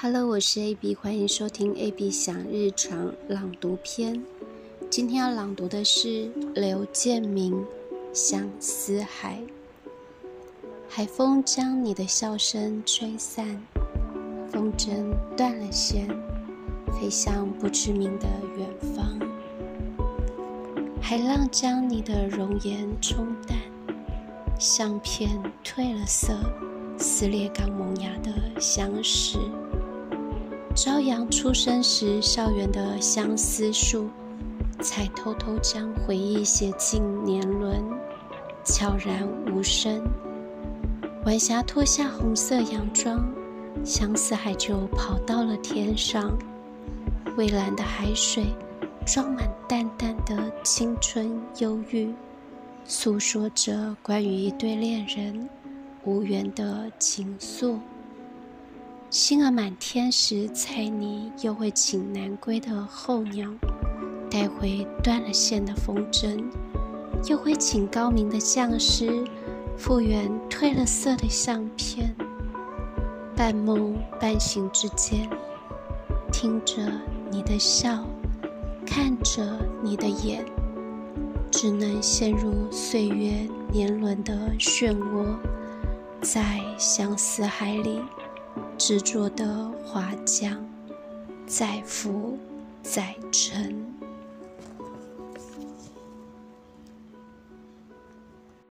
Hello，我是 AB，欢迎收听 AB 想日常朗读篇。今天要朗读的是刘建明《相思海》。海风将你的笑声吹散，风筝断了线，飞向不知名的远方。海浪将你的容颜冲淡，相片褪了色，撕裂刚萌芽的相识。朝阳出生时，校园的相思树，才偷偷将回忆写进年轮，悄然无声。晚霞脱下红色洋装，相思海就跑到了天上。蔚蓝的海水，装满淡淡的青春忧郁，诉说着关于一对恋人无缘的情愫。星儿满天时，猜你又会请南归的候鸟带回断了线的风筝，又会请高明的匠师复原褪了色的相片。半梦半醒之间，听着你的笑，看着你的眼，只能陷入岁月年轮的漩涡，在相思海里。执着的划桨，载浮载沉。